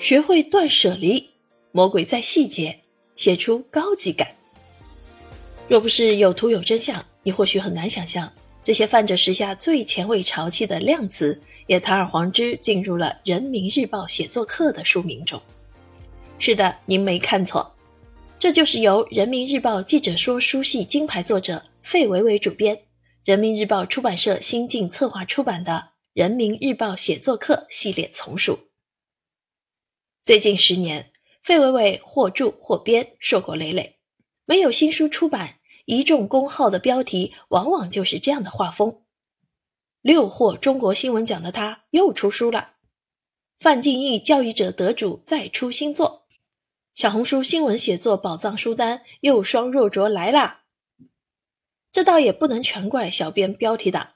学会断舍离，魔鬼在细节，写出高级感。若不是有图有真相，你或许很难想象，这些泛着时下最前卫潮气的量词，也堂而皇之进入了《人民日报》写作课的书名中。是的，您没看错，这就是由《人民日报》记者说书系金牌作者费维维主编，人民日报出版社新晋策划出版的《人民日报写作课》系列丛书。最近十年，费伟伟或著或编，硕果累累，没有新书出版。一众公号的标题往往就是这样的画风。六获中国新闻奖的他又出书了。范进义教育者得主再出新作。小红书新闻写作宝藏书单又双若卓来啦。这倒也不能全怪小编标题党。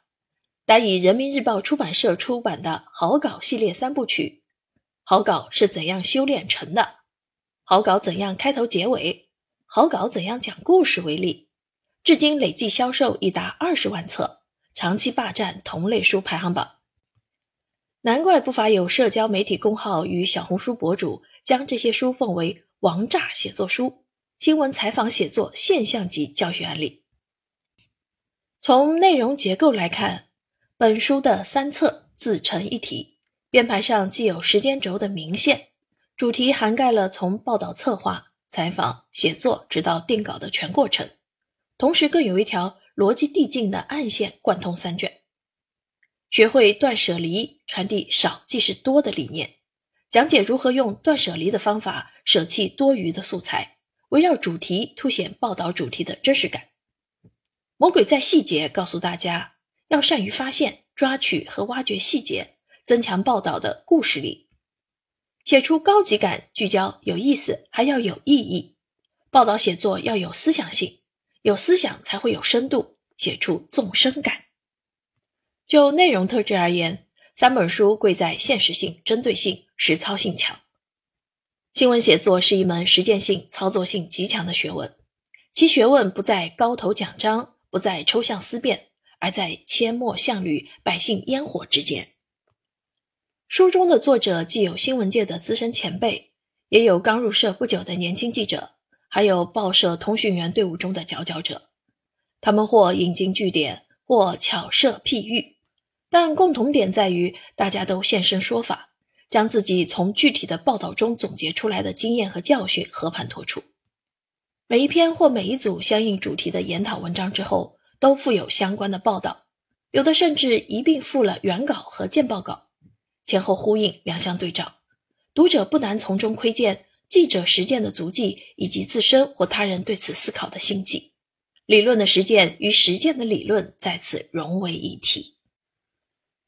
单以人民日报出版社出版的好稿系列三部曲，好稿是怎样修炼成的？好稿怎样开头结尾？好稿怎样讲故事为例。至今累计销售已达二十万册，长期霸占同类书排行榜。难怪不乏有社交媒体公号与小红书博主将这些书奉为“王炸写作书”、新闻采访写作现象级教学案例。从内容结构来看，本书的三册自成一体，编排上既有时间轴的明线，主题涵盖了从报道策划、采访、写作直到定稿的全过程。同时，更有一条逻辑递进的暗线贯通三卷。学会断舍离，传递少即是多的理念，讲解如何用断舍离的方法舍弃多余的素材，围绕主题凸显报道主题的真实感。魔鬼在细节，告诉大家要善于发现、抓取和挖掘细节，增强报道的故事力，写出高级感、聚焦、有意思，还要有意义。报道写作要有思想性。有思想才会有深度，写出纵深感。就内容特质而言，三本书贵在现实性、针对性、实操性强。新闻写作是一门实践性、操作性极强的学问，其学问不在高头讲章，不在抽象思辨，而在阡陌巷履、百姓烟火之间。书中的作者既有新闻界的资深前辈，也有刚入社不久的年轻记者。还有报社通讯员队伍中的佼佼者，他们或引经据典，或巧设譬喻，但共同点在于大家都现身说法，将自己从具体的报道中总结出来的经验和教训和盘托出。每一篇或每一组相应主题的研讨文章之后，都附有相关的报道，有的甚至一并附了原稿和见报稿，前后呼应，两相对照，读者不难从中窥见。记者实践的足迹，以及自身或他人对此思考的心迹，理论的实践与实践的理论在此融为一体。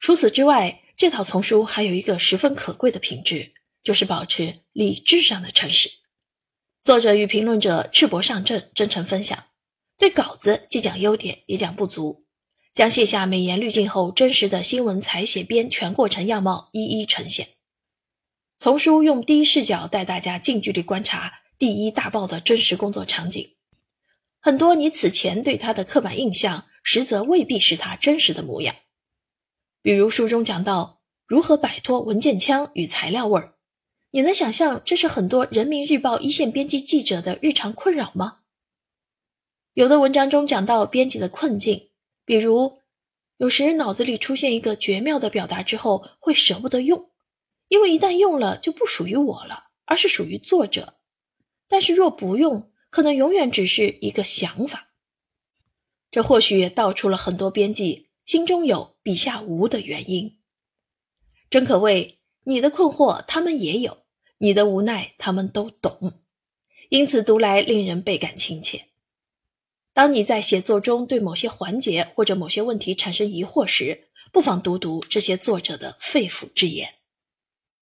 除此之外，这套丛书还有一个十分可贵的品质，就是保持理智上的诚实。作者与评论者赤膊上阵，真诚分享，对稿子既讲优点，也讲不足，将卸下美颜滤镜后真实的新闻采写编全过程样貌一一呈现。丛书用第一视角带大家近距离观察第一大报的真实工作场景，很多你此前对他的刻板印象，实则未必是他真实的模样。比如书中讲到如何摆脱文件腔与材料味儿，你能想象这是很多人民日报一线编辑记者的日常困扰吗？有的文章中讲到编辑的困境，比如有时脑子里出现一个绝妙的表达之后，会舍不得用。因为一旦用了，就不属于我了，而是属于作者。但是若不用，可能永远只是一个想法。这或许也道出了很多编辑心中有，笔下无的原因。真可谓，你的困惑他们也有，你的无奈他们都懂，因此读来令人倍感亲切。当你在写作中对某些环节或者某些问题产生疑惑时，不妨读读这些作者的肺腑之言。